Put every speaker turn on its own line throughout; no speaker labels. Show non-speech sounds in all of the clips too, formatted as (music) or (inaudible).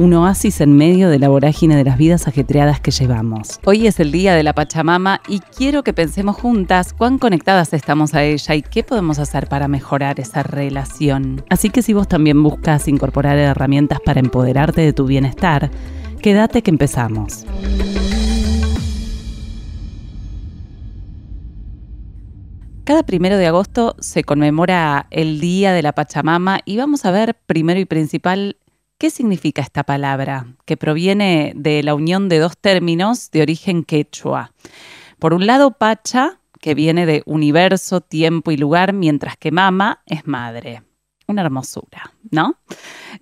un oasis en medio de la vorágine de las vidas ajetreadas que llevamos. Hoy es el día de la Pachamama y quiero que pensemos juntas cuán conectadas estamos a ella y qué podemos hacer para mejorar esa relación. Así que si vos también buscas incorporar herramientas para empoderarte de tu bienestar, quédate que empezamos. Cada primero de agosto se conmemora el Día de la Pachamama y vamos a ver primero y principal ¿Qué significa esta palabra? Que proviene de la unión de dos términos de origen quechua. Por un lado, Pacha, que viene de universo, tiempo y lugar, mientras que Mama es madre. Una hermosura, ¿no?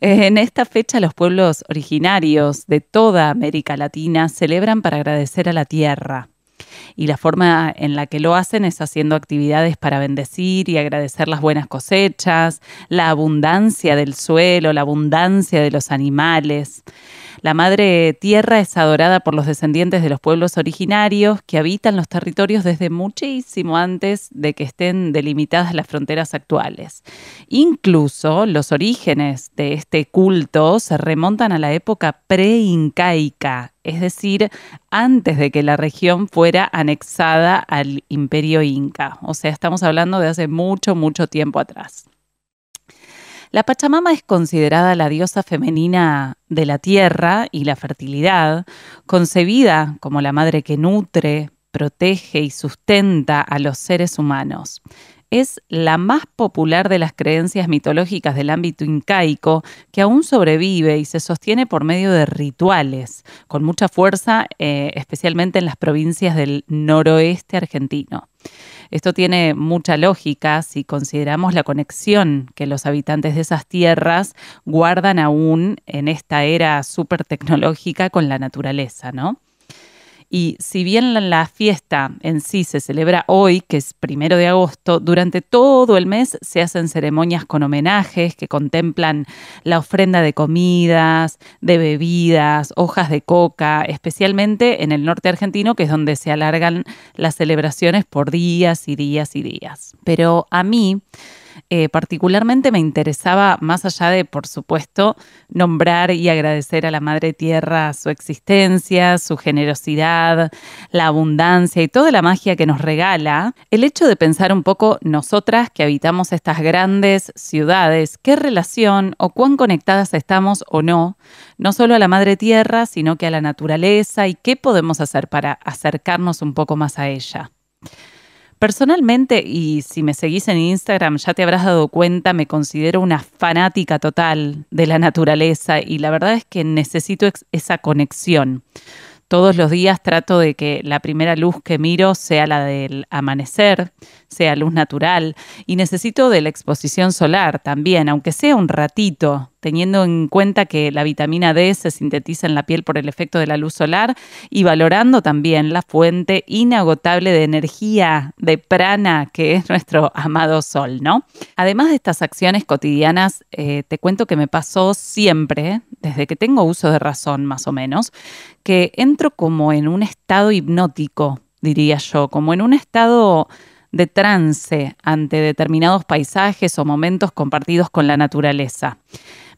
En esta fecha los pueblos originarios de toda América Latina celebran para agradecer a la tierra, y la forma en la que lo hacen es haciendo actividades para bendecir y agradecer las buenas cosechas, la abundancia del suelo, la abundancia de los animales. La Madre Tierra es adorada por los descendientes de los pueblos originarios que habitan los territorios desde muchísimo antes de que estén delimitadas las fronteras actuales. Incluso los orígenes de este culto se remontan a la época pre-incaica, es decir, antes de que la región fuera anexada al imperio inca. O sea, estamos hablando de hace mucho, mucho tiempo atrás. La Pachamama es considerada la diosa femenina de la tierra y la fertilidad, concebida como la madre que nutre, protege y sustenta a los seres humanos. Es la más popular de las creencias mitológicas del ámbito incaico que aún sobrevive y se sostiene por medio de rituales, con mucha fuerza, eh, especialmente en las provincias del noroeste argentino. Esto tiene mucha lógica si consideramos la conexión que los habitantes de esas tierras guardan aún en esta era súper tecnológica con la naturaleza, ¿no? Y si bien la fiesta en sí se celebra hoy, que es primero de agosto, durante todo el mes se hacen ceremonias con homenajes que contemplan la ofrenda de comidas, de bebidas, hojas de coca, especialmente en el norte argentino, que es donde se alargan las celebraciones por días y días y días. Pero a mí, eh, particularmente me interesaba, más allá de, por supuesto, nombrar y agradecer a la Madre Tierra su existencia, su generosidad, la abundancia y toda la magia que nos regala, el hecho de pensar un poco nosotras que habitamos estas grandes ciudades, qué relación o cuán conectadas estamos o no, no solo a la Madre Tierra, sino que a la naturaleza y qué podemos hacer para acercarnos un poco más a ella. Personalmente, y si me seguís en Instagram ya te habrás dado cuenta, me considero una fanática total de la naturaleza y la verdad es que necesito esa conexión. Todos los días trato de que la primera luz que miro sea la del amanecer, sea luz natural, y necesito de la exposición solar también, aunque sea un ratito, teniendo en cuenta que la vitamina D se sintetiza en la piel por el efecto de la luz solar y valorando también la fuente inagotable de energía, de prana, que es nuestro amado sol, ¿no? Además de estas acciones cotidianas, eh, te cuento que me pasó siempre, desde que tengo uso de razón más o menos, que entro como en un estado hipnótico, diría yo, como en un estado de trance ante determinados paisajes o momentos compartidos con la naturaleza.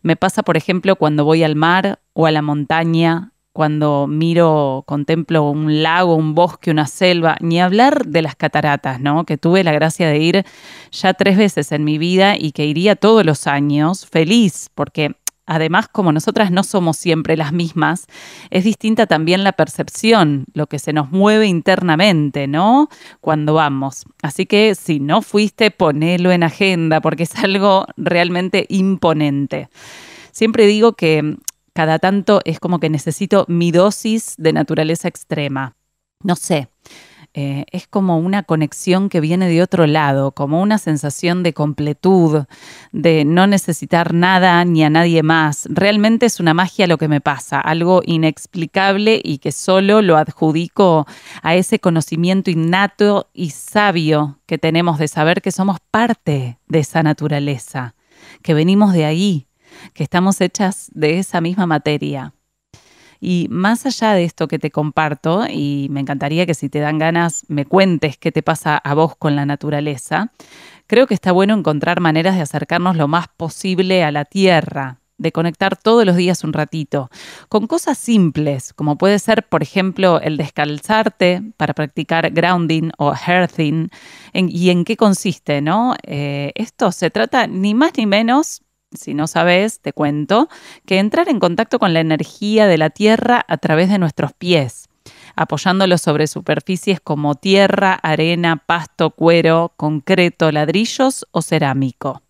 Me pasa, por ejemplo, cuando voy al mar o a la montaña, cuando miro, contemplo un lago, un bosque, una selva, ni hablar de las cataratas, ¿no? Que tuve la gracia de ir ya tres veces en mi vida y que iría todos los años, feliz, porque además como nosotras no somos siempre las mismas, es distinta también la percepción, lo que se nos mueve internamente, ¿no? Cuando vamos. Así que si no fuiste, ponelo en agenda porque es algo realmente imponente. Siempre digo que cada tanto es como que necesito mi dosis de naturaleza extrema. No sé, Eh, es como una conexión que viene de otro lado, como una sensación de completud, de no necesitar nada ni a nadie más. Realmente es una magia lo que me pasa, algo inexplicable y que solo lo adjudico a ese conocimiento innato y sabio que tenemos de saber que somos parte de esa naturaleza, que venimos de ahí, que estamos hechas de esa misma materia. Y más allá de esto que te comparto, y me encantaría que si te dan ganas me cuentes qué te pasa a vos con la naturaleza, creo que está bueno encontrar maneras de acercarnos lo más posible a la tierra, de conectar todos los días un ratito, con cosas simples, como puede ser, por ejemplo, el descalzarte para practicar grounding o earthing, y en qué consiste, ¿no? Eh, esto se trata ni más ni menos si no sabes, te cuento, que entrar en contacto con la energía de la tierra a través de nuestros pies, apoyándolos sobre superficies como tierra, arena, pasto, cuero, concreto, ladrillos o cerámico.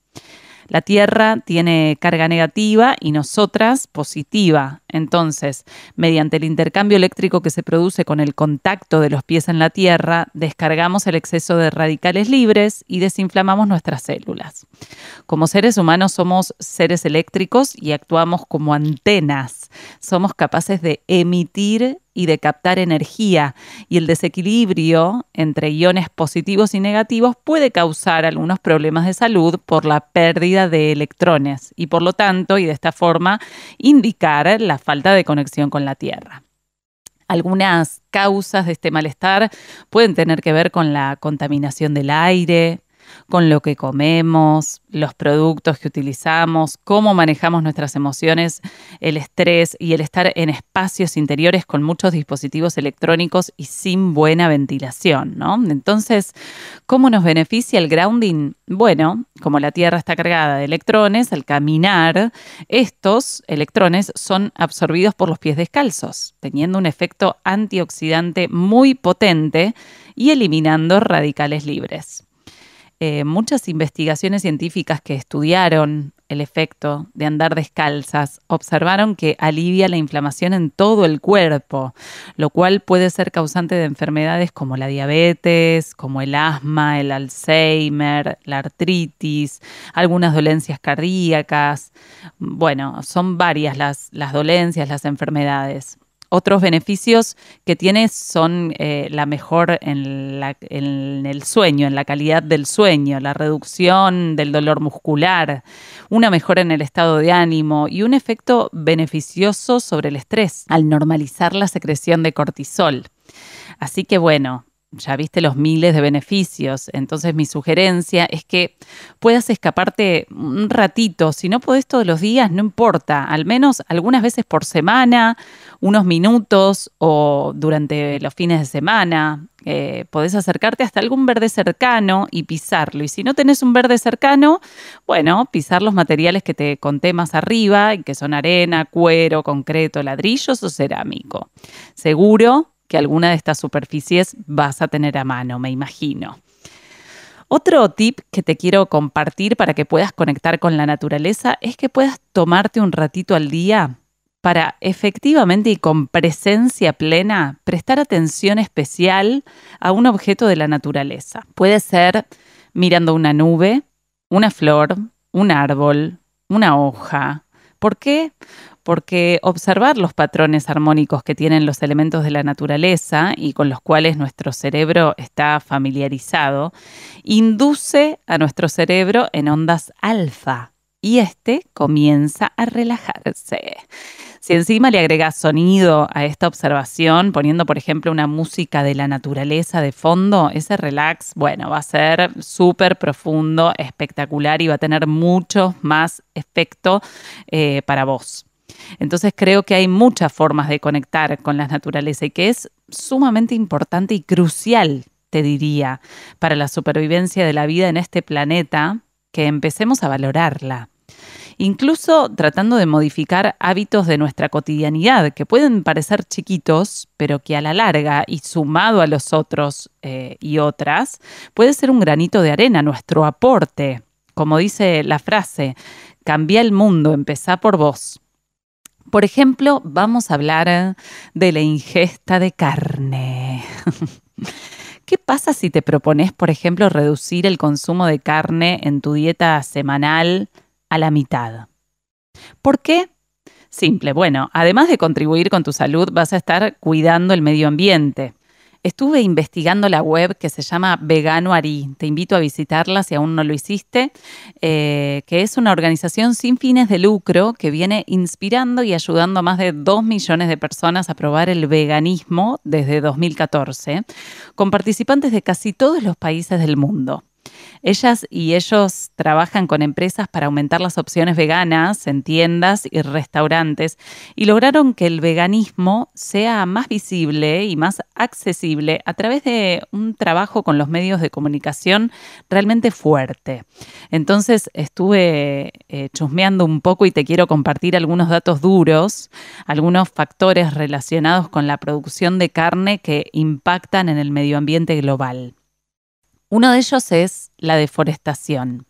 La Tierra tiene carga negativa y nosotras positiva. Entonces, mediante el intercambio eléctrico que se produce con el contacto de los pies en la Tierra, descargamos el exceso de radicales libres y desinflamamos nuestras células. Como seres humanos somos seres eléctricos y actuamos como antenas. Somos capaces de emitir y de captar energía y el desequilibrio entre iones positivos y negativos puede causar algunos problemas de salud por la pérdida de electrones y por lo tanto y de esta forma indicar la falta de conexión con la Tierra. Algunas causas de este malestar pueden tener que ver con la contaminación del aire, con lo que comemos, los productos que utilizamos, cómo manejamos nuestras emociones, el estrés y el estar en espacios interiores con muchos dispositivos electrónicos y sin buena ventilación, ¿no? Entonces, ¿cómo nos beneficia el grounding? Bueno, como la Tierra está cargada de electrones, al caminar, estos electrones son absorbidos por los pies descalzos, teniendo un efecto antioxidante muy potente y eliminando radicales libres. Eh, muchas investigaciones científicas que estudiaron el efecto de andar descalzas observaron que alivia la inflamación en todo el cuerpo, lo cual puede ser causante de enfermedades como la diabetes, como el asma, el Alzheimer, la artritis, algunas dolencias cardíacas. Bueno, son varias las dolencias, las enfermedades. Otros beneficios que tiene son eh, la mejor en, en, el sueño, en la calidad del sueño, la reducción del dolor muscular, una mejora en el estado de ánimo y un efecto beneficioso sobre el estrés al normalizar la secreción de cortisol. Así que bueno, ya viste los miles de beneficios. Entonces mi sugerencia es que puedas escaparte un ratito. Si no podés todos los días, no importa. Al menos algunas veces por semana, unos minutos o durante los fines de semana. Eh, podés acercarte hasta algún verde cercano y pisarlo. Y si no tenés un verde cercano, bueno, pisar los materiales que te conté más arriba, que son arena, cuero, concreto, ladrillos o cerámico. Seguro que alguna de estas superficies vas a tener a mano, me imagino. Otro tip que te quiero compartir para que puedas conectar con la naturaleza es que puedas tomarte un ratito al día para efectivamente y con presencia plena prestar atención especial a un objeto de la naturaleza. Puede ser mirando una nube, una flor, un árbol, una hoja. ¿Por qué? Porque observar los patrones armónicos que tienen los elementos de la naturaleza y con los cuales nuestro cerebro está familiarizado, induce a nuestro cerebro en ondas alfa y este comienza a relajarse. Si encima le agregas sonido a esta observación, poniendo por ejemplo una música de la naturaleza de fondo, ese relax, bueno, va a ser súper profundo, espectacular y va a tener mucho más efecto eh, para vos. Entonces creo que hay muchas formas de conectar con la naturaleza y que es sumamente importante y crucial, te diría, para la supervivencia de la vida en este planeta, que empecemos a valorarla. Incluso tratando de modificar hábitos de nuestra cotidianidad, que pueden parecer chiquitos, pero que a la larga y sumado a los otros eh, y otras, puede ser un granito de arena, nuestro aporte. Como dice la frase, cambia el mundo, empezá por vos. Por ejemplo, vamos a hablar de la ingesta de carne. (laughs) ¿Qué pasa si te propones, por ejemplo, reducir el consumo de carne en tu dieta semanal a la mitad? ¿Por qué? Simple, bueno, además de contribuir con tu salud, vas a estar cuidando el medio ambiente. Estuve investigando la web que se llama Vegano Ari. Te invito a visitarla si aún no lo hiciste, eh, que es una organización sin fines de lucro que viene inspirando y ayudando a más de 2 millones de personas a probar el veganismo desde 2014, con participantes de casi todos los países del mundo. Ellas y ellos trabajan con empresas para aumentar las opciones veganas en tiendas y restaurantes y lograron que el veganismo sea más visible y más accesible a través de un trabajo con los medios de comunicación realmente fuerte. Entonces estuve eh, chusmeando un poco y te quiero compartir algunos datos duros, algunos factores relacionados con la producción de carne que impactan en el medio ambiente global. Uno de ellos es la deforestación.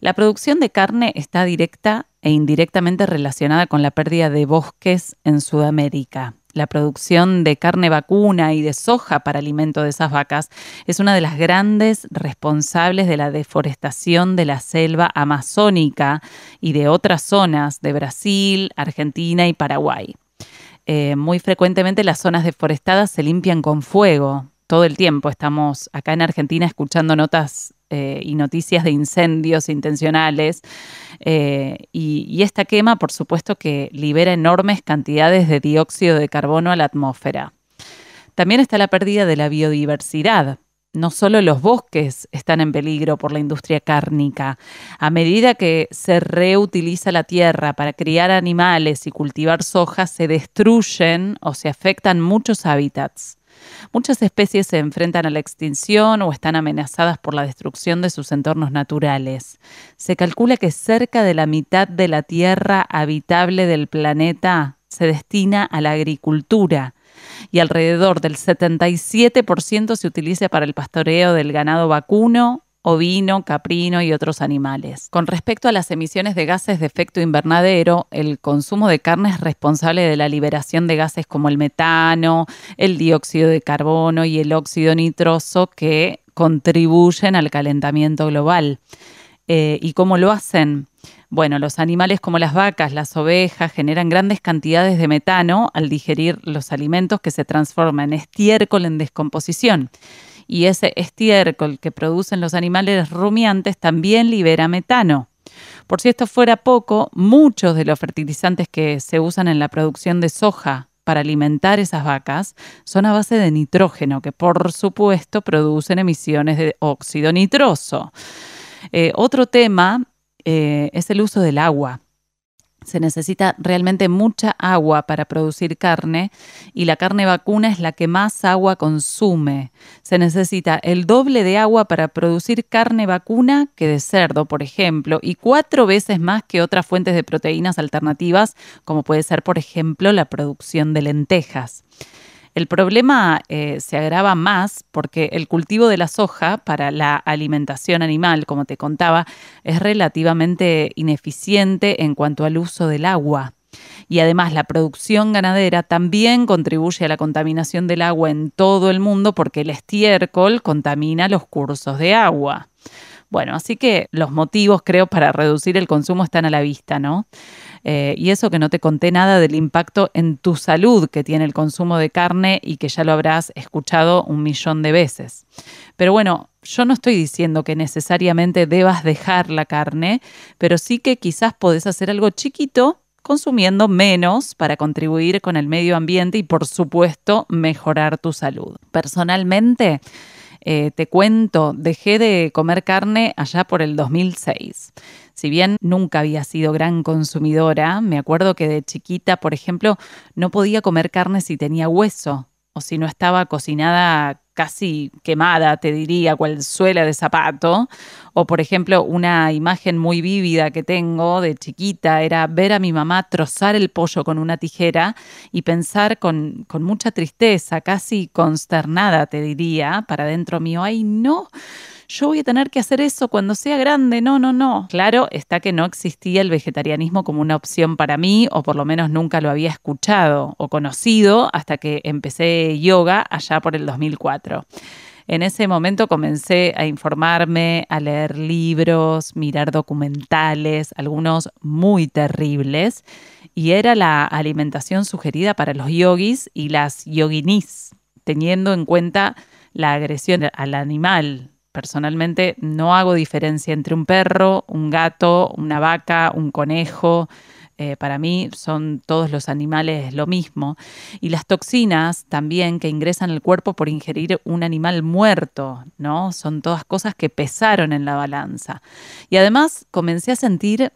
La producción de carne está directa e indirectamente relacionada con la pérdida de bosques en Sudamérica. La producción de carne vacuna y de soja para alimento de esas vacas es una de las grandes responsables de la deforestación de la selva amazónica y de otras zonas de Brasil, Argentina y Paraguay. Eh, muy frecuentemente las zonas deforestadas se limpian con fuego, todo el tiempo. Estamos acá en Argentina escuchando notas eh, y noticias de incendios intencionales. Eh, y, y, esta quema, por supuesto, que libera enormes cantidades de dióxido de carbono a la atmósfera. También está la pérdida de la biodiversidad. No solo los bosques están en peligro por la industria cárnica. A medida que se reutiliza la tierra para criar animales y cultivar soja, se destruyen o se afectan muchos hábitats. Muchas especies se enfrentan a la extinción o están amenazadas por la destrucción de sus entornos naturales. Se calcula que cerca de la mitad de la tierra habitable del planeta se destina a la agricultura y alrededor del 77% se utiliza para el pastoreo del ganado vacuno, ovino, caprino y otros animales. Con respecto a las emisiones de gases de efecto invernadero, el consumo de carne es responsable de la liberación de gases como el metano, el dióxido de carbono y el óxido nitroso que contribuyen al calentamiento global. Eh, ¿Y cómo lo hacen? Bueno, los animales como las vacas, las ovejas generan grandes cantidades de metano al digerir los alimentos que se transforman en estiércol en descomposición y ese estiércol que producen los animales rumiantes también libera metano. Por si esto fuera poco, muchos de los fertilizantes que se usan en la producción de soja para alimentar esas vacas son a base de nitrógeno, que por supuesto producen emisiones de óxido nitroso. Eh, otro tema eh, es el uso del agua se necesita realmente mucha agua para producir carne y la carne vacuna es la que más agua consume. Se necesita el doble de agua para producir carne vacuna que de cerdo, por ejemplo, y cuatro veces más que otras fuentes de proteínas alternativas, como puede ser, por ejemplo, la producción de lentejas. El problema eh, se agrava más porque el cultivo de la soja para la alimentación animal, como te contaba, es relativamente ineficiente en cuanto al uso del agua. Y además la producción ganadera también contribuye a la contaminación del agua en todo el mundo porque el estiércol contamina los cursos de agua. Bueno, así que los motivos creo para reducir el consumo están a la vista, ¿no? Eh, y eso que no te conté nada del impacto en tu salud que tiene el consumo de carne y que ya lo habrás escuchado un millón de veces. Pero bueno, yo no estoy diciendo que necesariamente debas dejar la carne, pero sí que quizás podés hacer algo chiquito consumiendo menos para contribuir con el medio ambiente y por supuesto mejorar tu salud. Personalmente, eh, te cuento, dejé de comer carne allá por el 2006. Si bien nunca había sido gran consumidora, me acuerdo que de chiquita, por ejemplo, no podía comer carne si tenía hueso o si no estaba cocinada casi quemada, te diría, cual suela de zapato. O, por ejemplo, una imagen muy vívida que tengo de chiquita era ver a mi mamá trozar el pollo con una tijera y pensar con, con mucha tristeza, casi consternada, te diría, para dentro mío, ay, no yo voy a tener que hacer eso cuando sea grande. No, no, no. Claro está que no existía el vegetarianismo como una opción para mí, o por lo menos nunca lo había escuchado o conocido hasta que empecé yoga allá por el 2004. En ese momento comencé a informarme, a leer libros, mirar documentales, algunos muy terribles, y era la alimentación sugerida para los yogis y las yoginis, teniendo en cuenta la agresión al animal. Personalmente no hago diferencia entre un perro, un gato, una vaca, un conejo, eh, para mí son todos los animales lo mismo. Y las toxinas también que ingresan al cuerpo por ingerir un animal muerto, ¿no? Son todas cosas que pesaron en la balanza. Y además comencé a sentir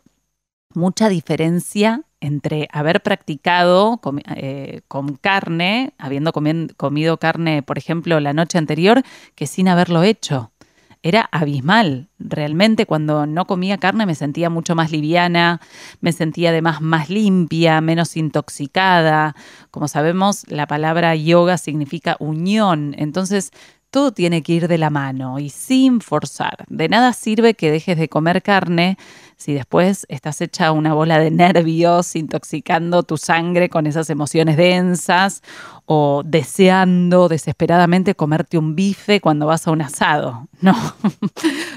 mucha diferencia entre haber practicado con, eh, carne, habiendo comido carne, por ejemplo, la noche anterior, que sin haberlo hecho era abismal. Realmente cuando no comía carne me sentía mucho más liviana, me sentía además más limpia, menos intoxicada. Como sabemos, la palabra yoga significa unión, entonces todo tiene que ir de la mano y sin forzar. De nada sirve que dejes de comer carne si después estás hecha una bola de nervios, intoxicando tu sangre con esas emociones densas o deseando desesperadamente comerte un bife cuando vas a un asado. (laughs) No,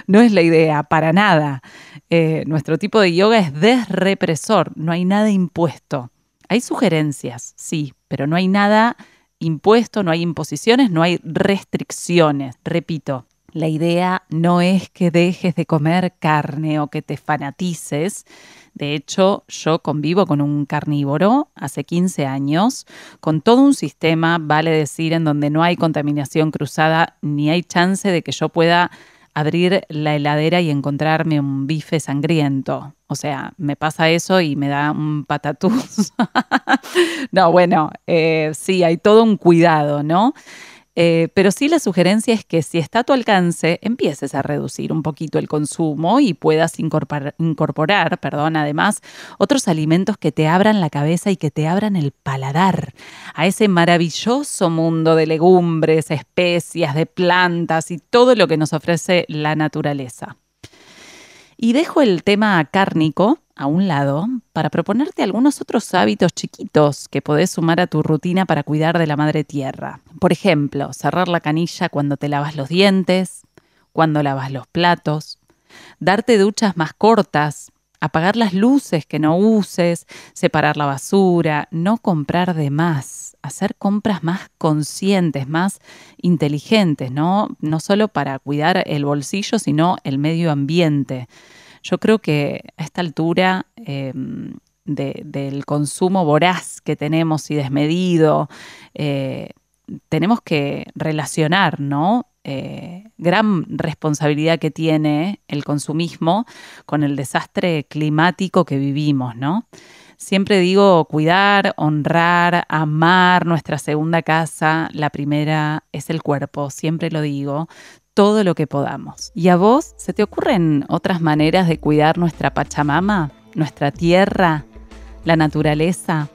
no es la idea, para nada. Eh, nuestro tipo de yoga es desrepresor, no hay nada impuesto. Hay sugerencias, sí, pero no hay nada impuesto, no hay imposiciones, no hay restricciones. Repito, la idea no es que dejes de comer carne o que te fanatices. De hecho, yo convivo con un carnívoro hace 15 años, con todo un sistema, vale decir, en donde no hay contaminación cruzada ni hay chance de que yo pueda abrir la heladera y encontrarme un bife sangriento. O sea, me pasa eso y me da un patatús. (laughs) no, bueno, eh, sí, hay todo un cuidado, ¿no? Eh, pero sí la sugerencia es que si está a tu alcance, empieces a reducir un poquito el consumo y puedas incorporar, perdón, además, otros alimentos que te abran la cabeza y que te abran el paladar a ese maravilloso mundo de legumbres, especias, de plantas y todo lo que nos ofrece la naturaleza. Y dejo el tema cárnico a un lado para proponerte algunos otros hábitos chiquitos que podés sumar a tu rutina para cuidar de la madre tierra. Por ejemplo, cerrar la canilla cuando te lavas los dientes, cuando lavas los platos, darte duchas más cortas, apagar las luces que no uses, separar la basura, no comprar de más, hacer compras más conscientes, más inteligentes, ¿no? No solo para cuidar el bolsillo, sino el medio ambiente. Yo creo que a esta altura em, del consumo voraz que tenemos y desmedido, eh, tenemos que relacionar, ¿no? Eh, gran responsabilidad que tiene el consumismo con el desastre climático que vivimos, ¿no? Siempre digo cuidar, honrar, amar nuestra segunda casa. La primera es el cuerpo, siempre lo digo todo lo que podamos. ¿Y a vos se te ocurren otras maneras de cuidar nuestra Pachamama, nuestra tierra, la naturaleza?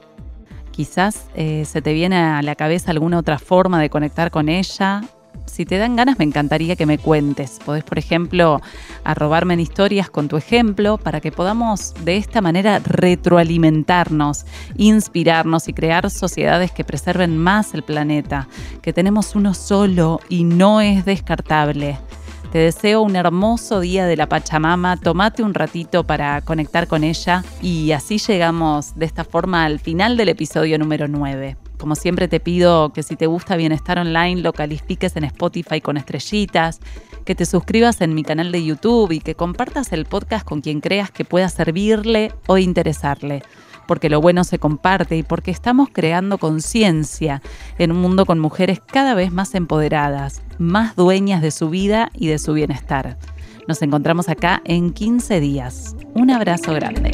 Quizás eh, se te viene a la cabeza alguna otra forma de conectar con ella si te dan ganas, me encantaría que me cuentes. Podés, por ejemplo, arrobarme en historias con tu ejemplo para que podamos de esta manera retroalimentarnos, inspirarnos y crear sociedades que preserven más el planeta, que tenemos uno solo y no es descartable. Te deseo un hermoso día de la Pachamama, tomate un ratito para conectar con ella y así llegamos de esta forma al final del episodio número 9. Como siempre te pido que si te gusta Bienestar Online lo califiques en Spotify con estrellitas, que te suscribas en mi canal de YouTube y que compartas el podcast con quien creas que pueda servirle o interesarle, porque lo bueno se comparte y porque estamos creando conciencia en un mundo con mujeres cada vez más empoderadas, más dueñas de su vida y de su bienestar. Nos encontramos acá en 15 días. Un abrazo grande.